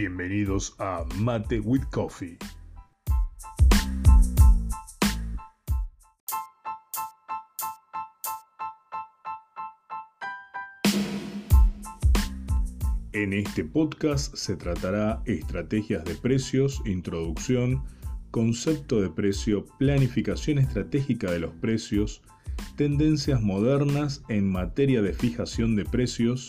Bienvenidos a Mate with Coffee. En este podcast se tratará estrategias de precios, introducción, concepto de precio, planificación estratégica de los precios, tendencias modernas en materia de fijación de precios,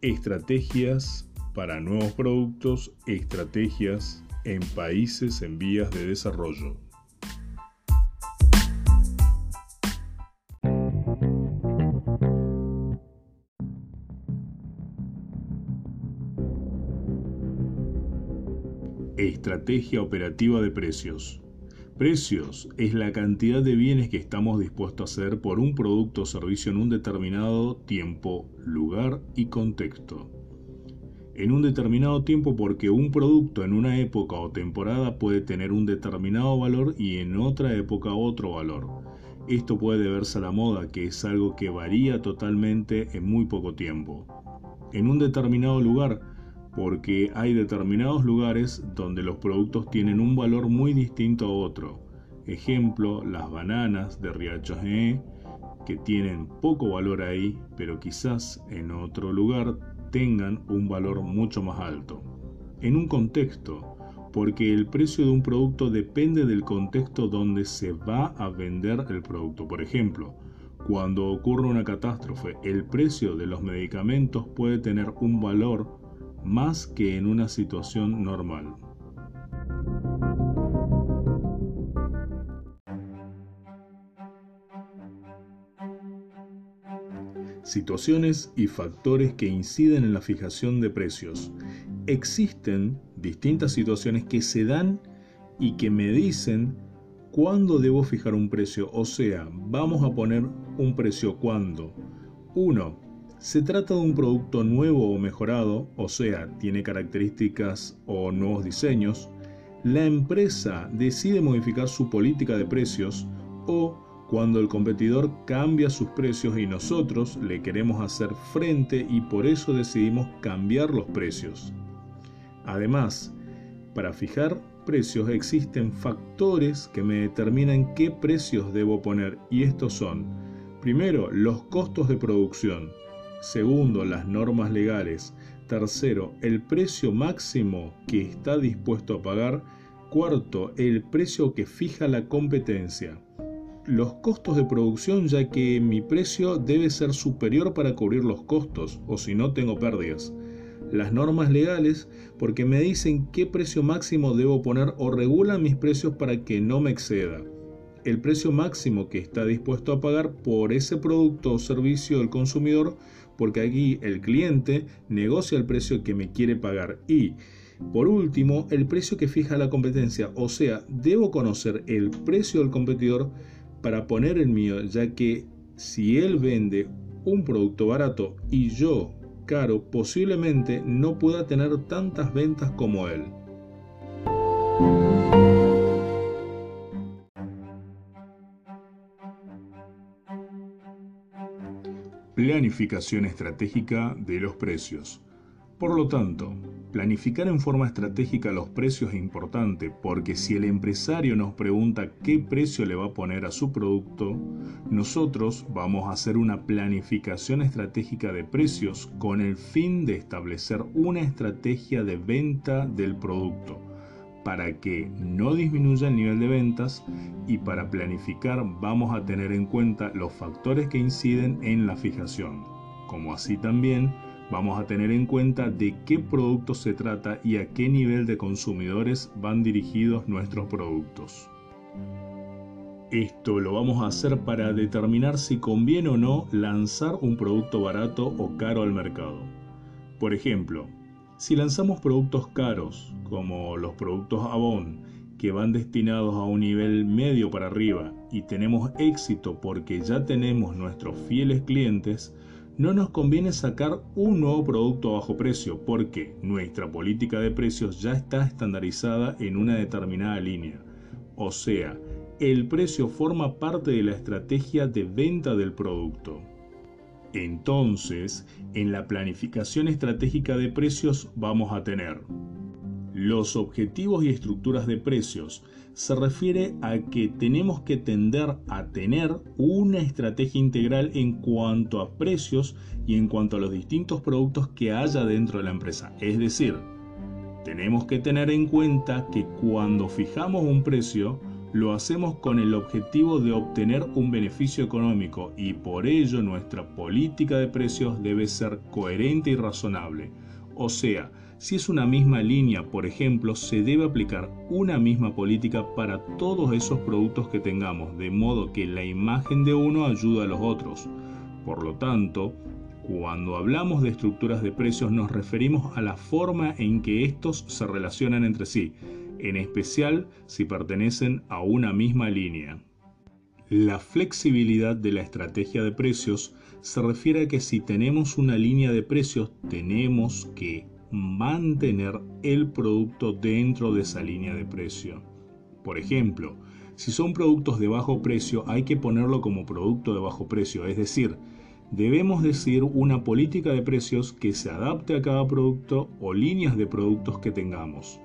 estrategias para nuevos productos, estrategias en países en vías de desarrollo. Estrategia operativa de precios. Precios es la cantidad de bienes que estamos dispuestos a hacer por un producto o servicio en un determinado tiempo, lugar y contexto. En un determinado tiempo porque un producto en una época o temporada puede tener un determinado valor y en otra época otro valor. Esto puede deberse a la moda, que es algo que varía totalmente en muy poco tiempo. En un determinado lugar, porque hay determinados lugares donde los productos tienen un valor muy distinto a otro. Ejemplo, las bananas de Riacho G, que tienen poco valor ahí, pero quizás en otro lugar tengan un valor mucho más alto. En un contexto, porque el precio de un producto depende del contexto donde se va a vender el producto. Por ejemplo, cuando ocurre una catástrofe, el precio de los medicamentos puede tener un valor más que en una situación normal. Situaciones y factores que inciden en la fijación de precios. Existen distintas situaciones que se dan y que me dicen cuándo debo fijar un precio. O sea, vamos a poner un precio cuando. 1 se trata de un producto nuevo o mejorado, o sea, tiene características o nuevos diseños. La empresa decide modificar su política de precios o cuando el competidor cambia sus precios y nosotros le queremos hacer frente y por eso decidimos cambiar los precios. Además, para fijar precios existen factores que me determinan qué precios debo poner y estos son, primero, los costos de producción, Segundo, las normas legales. Tercero, el precio máximo que está dispuesto a pagar. Cuarto, el precio que fija la competencia. Los costos de producción ya que mi precio debe ser superior para cubrir los costos o si no tengo pérdidas. Las normas legales porque me dicen qué precio máximo debo poner o regulan mis precios para que no me exceda el precio máximo que está dispuesto a pagar por ese producto o servicio del consumidor, porque aquí el cliente negocia el precio que me quiere pagar y por último, el precio que fija la competencia, o sea, debo conocer el precio del competidor para poner el mío, ya que si él vende un producto barato y yo caro, posiblemente no pueda tener tantas ventas como él. Planificación estratégica de los precios. Por lo tanto, planificar en forma estratégica los precios es importante porque si el empresario nos pregunta qué precio le va a poner a su producto, nosotros vamos a hacer una planificación estratégica de precios con el fin de establecer una estrategia de venta del producto para que no disminuya el nivel de ventas y para planificar vamos a tener en cuenta los factores que inciden en la fijación, como así también vamos a tener en cuenta de qué producto se trata y a qué nivel de consumidores van dirigidos nuestros productos. Esto lo vamos a hacer para determinar si conviene o no lanzar un producto barato o caro al mercado. Por ejemplo, si lanzamos productos caros, como los productos Avon, que van destinados a un nivel medio para arriba y tenemos éxito porque ya tenemos nuestros fieles clientes, no nos conviene sacar un nuevo producto a bajo precio porque nuestra política de precios ya está estandarizada en una determinada línea. O sea, el precio forma parte de la estrategia de venta del producto. Entonces, en la planificación estratégica de precios vamos a tener Los objetivos y estructuras de precios se refiere a que tenemos que tender a tener una estrategia integral en cuanto a precios y en cuanto a los distintos productos que haya dentro de la empresa. Es decir, tenemos que tener en cuenta que cuando fijamos un precio, lo hacemos con el objetivo de obtener un beneficio económico y por ello nuestra política de precios debe ser coherente y razonable. O sea, si es una misma línea, por ejemplo, se debe aplicar una misma política para todos esos productos que tengamos, de modo que la imagen de uno ayuda a los otros. Por lo tanto, cuando hablamos de estructuras de precios nos referimos a la forma en que estos se relacionan entre sí, en especial si pertenecen a una misma línea. La flexibilidad de la estrategia de precios se refiere a que si tenemos una línea de precios tenemos que mantener el producto dentro de esa línea de precio. Por ejemplo, si son productos de bajo precio hay que ponerlo como producto de bajo precio, es decir, debemos decir una política de precios que se adapte a cada producto o líneas de productos que tengamos.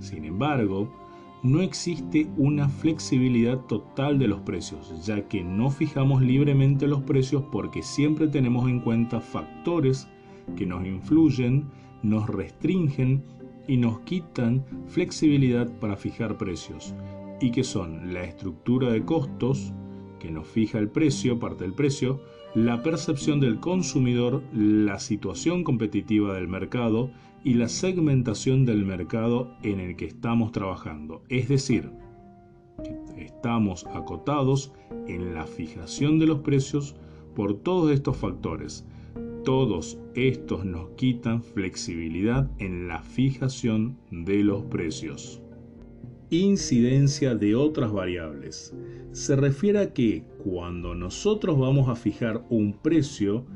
Sin embargo, no existe una flexibilidad total de los precios, ya que no fijamos libremente los precios porque siempre tenemos en cuenta factores que nos influyen nos restringen y nos quitan flexibilidad para fijar precios, y que son la estructura de costos, que nos fija el precio, parte del precio, la percepción del consumidor, la situación competitiva del mercado y la segmentación del mercado en el que estamos trabajando. Es decir, estamos acotados en la fijación de los precios por todos estos factores todos estos nos quitan flexibilidad en la fijación de los precios. Incidencia de otras variables. Se refiere a que cuando nosotros vamos a fijar un precio,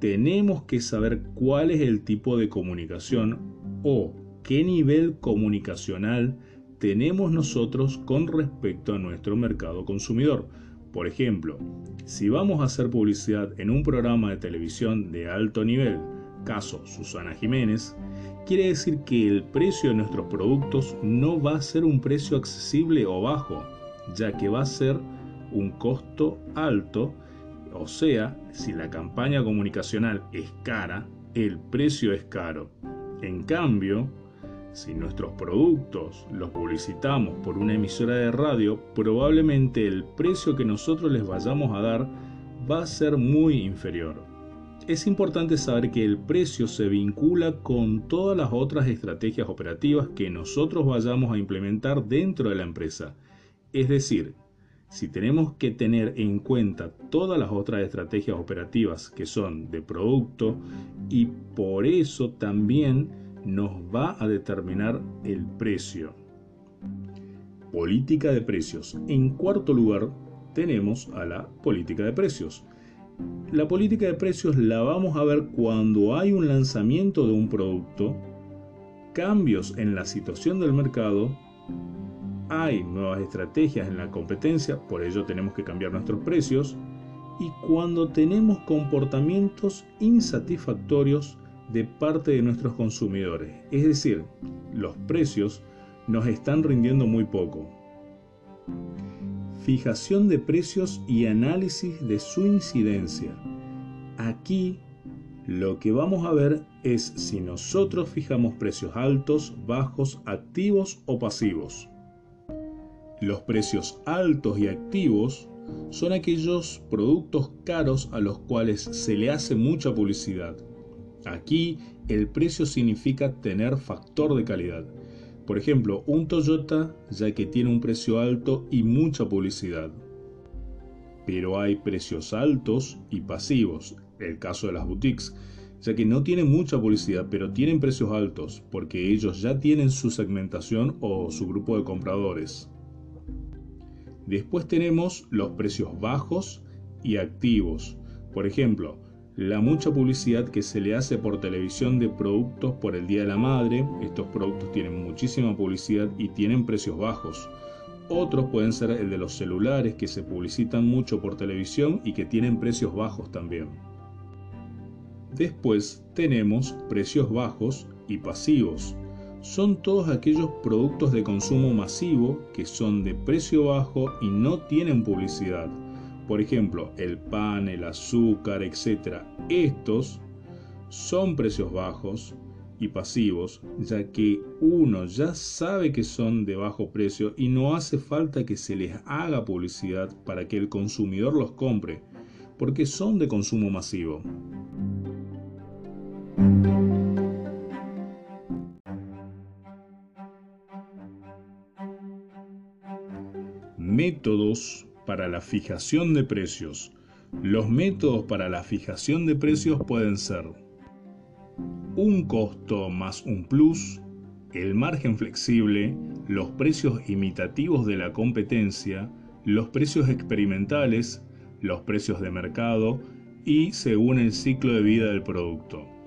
tenemos que saber cuál es el tipo de comunicación o qué nivel comunicacional tenemos nosotros con respecto a nuestro mercado consumidor. Por ejemplo, si vamos a hacer publicidad en un programa de televisión de alto nivel, caso Susana Jiménez, quiere decir que el precio de nuestros productos no va a ser un precio accesible o bajo, ya que va a ser un costo alto, o sea, si la campaña comunicacional es cara, el precio es caro. En cambio, si nuestros productos los publicitamos por una emisora de radio, probablemente el precio que nosotros les vayamos a dar va a ser muy inferior. Es importante saber que el precio se vincula con todas las otras estrategias operativas que nosotros vayamos a implementar dentro de la empresa. Es decir, si tenemos que tener en cuenta todas las otras estrategias operativas que son de producto y por eso también nos va a determinar el precio. Política de precios. En cuarto lugar tenemos a la política de precios. La política de precios la vamos a ver cuando hay un lanzamiento de un producto, cambios en la situación del mercado, hay nuevas estrategias en la competencia, por ello tenemos que cambiar nuestros precios, y cuando tenemos comportamientos insatisfactorios de parte de nuestros consumidores. Es decir, los precios nos están rindiendo muy poco. Fijación de precios y análisis de su incidencia. Aquí lo que vamos a ver es si nosotros fijamos precios altos, bajos, activos o pasivos. Los precios altos y activos son aquellos productos caros a los cuales se le hace mucha publicidad Aquí el precio significa tener factor de calidad. Por ejemplo, un Toyota ya que tiene un precio alto y mucha publicidad. Pero hay precios altos y pasivos, el caso de las boutiques, ya que no tienen mucha publicidad, pero tienen precios altos, porque ellos ya tienen su segmentación o su grupo de compradores. Después tenemos los precios bajos y activos. Por ejemplo, la mucha publicidad que se le hace por televisión de productos por el Día de la Madre. Estos productos tienen muchísima publicidad y tienen precios bajos. Otros pueden ser el de los celulares que se publicitan mucho por televisión y que tienen precios bajos también. Después tenemos precios bajos y pasivos. Son todos aquellos productos de consumo masivo que son de precio bajo y no tienen publicidad. Por ejemplo, el pan, el azúcar, etc. Estos son precios bajos y pasivos, ya que uno ya sabe que son de bajo precio y no hace falta que se les haga publicidad para que el consumidor los compre, porque son de consumo masivo. Métodos para la fijación de precios. Los métodos para la fijación de precios pueden ser un costo más un plus, el margen flexible, los precios imitativos de la competencia, los precios experimentales, los precios de mercado y según el ciclo de vida del producto.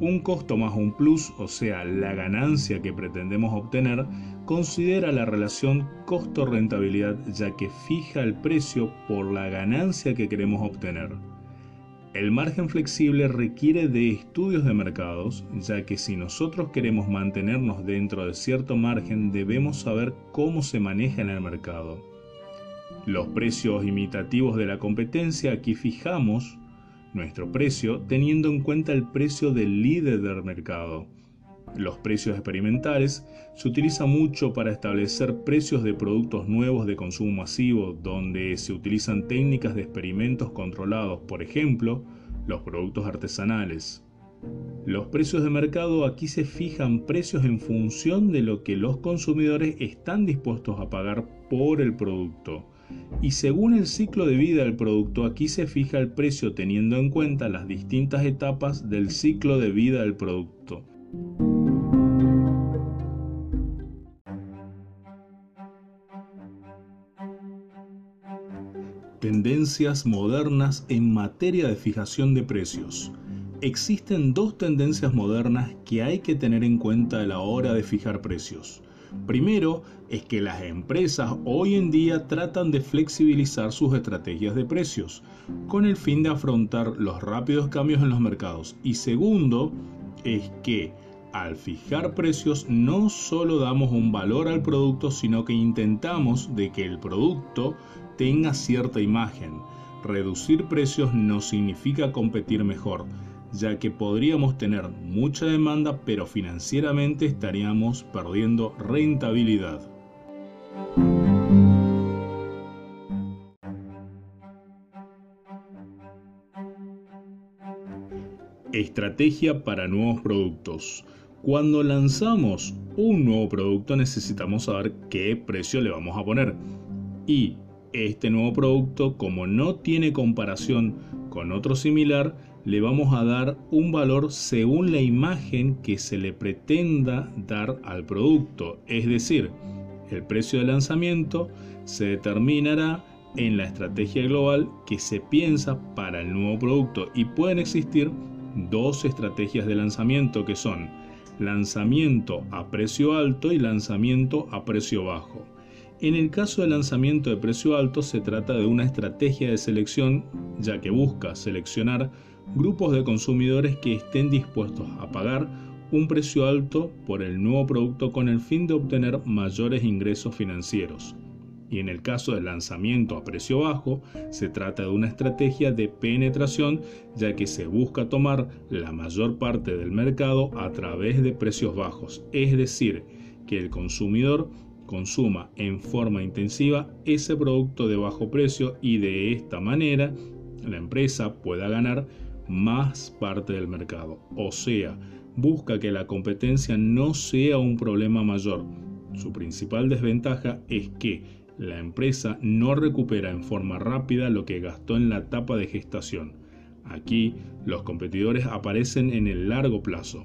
Un costo más un plus, o sea, la ganancia que pretendemos obtener, considera la relación costo-rentabilidad ya que fija el precio por la ganancia que queremos obtener. El margen flexible requiere de estudios de mercados, ya que si nosotros queremos mantenernos dentro de cierto margen debemos saber cómo se maneja en el mercado. Los precios imitativos de la competencia aquí fijamos nuestro precio teniendo en cuenta el precio del líder del mercado. Los precios experimentales se utilizan mucho para establecer precios de productos nuevos de consumo masivo, donde se utilizan técnicas de experimentos controlados, por ejemplo, los productos artesanales. Los precios de mercado aquí se fijan precios en función de lo que los consumidores están dispuestos a pagar por el producto. Y según el ciclo de vida del producto, aquí se fija el precio teniendo en cuenta las distintas etapas del ciclo de vida del producto. Tendencias modernas en materia de fijación de precios. Existen dos tendencias modernas que hay que tener en cuenta a la hora de fijar precios. Primero es que las empresas hoy en día tratan de flexibilizar sus estrategias de precios con el fin de afrontar los rápidos cambios en los mercados. Y segundo es que al fijar precios no solo damos un valor al producto, sino que intentamos de que el producto tenga cierta imagen. Reducir precios no significa competir mejor, ya que podríamos tener mucha demanda pero financieramente estaríamos perdiendo rentabilidad. Estrategia para nuevos productos. Cuando lanzamos un nuevo producto necesitamos saber qué precio le vamos a poner. Y este nuevo producto, como no tiene comparación con otro similar, le vamos a dar un valor según la imagen que se le pretenda dar al producto. Es decir, el precio de lanzamiento se determinará en la estrategia global que se piensa para el nuevo producto y pueden existir dos estrategias de lanzamiento que son lanzamiento a precio alto y lanzamiento a precio bajo. En el caso del lanzamiento de precio alto se trata de una estrategia de selección ya que busca seleccionar grupos de consumidores que estén dispuestos a pagar un precio alto por el nuevo producto con el fin de obtener mayores ingresos financieros. Y en el caso del lanzamiento a precio bajo, se trata de una estrategia de penetración ya que se busca tomar la mayor parte del mercado a través de precios bajos, es decir, que el consumidor consuma en forma intensiva ese producto de bajo precio y de esta manera la empresa pueda ganar más parte del mercado. O sea, busca que la competencia no sea un problema mayor. Su principal desventaja es que la empresa no recupera en forma rápida lo que gastó en la etapa de gestación. Aquí los competidores aparecen en el largo plazo.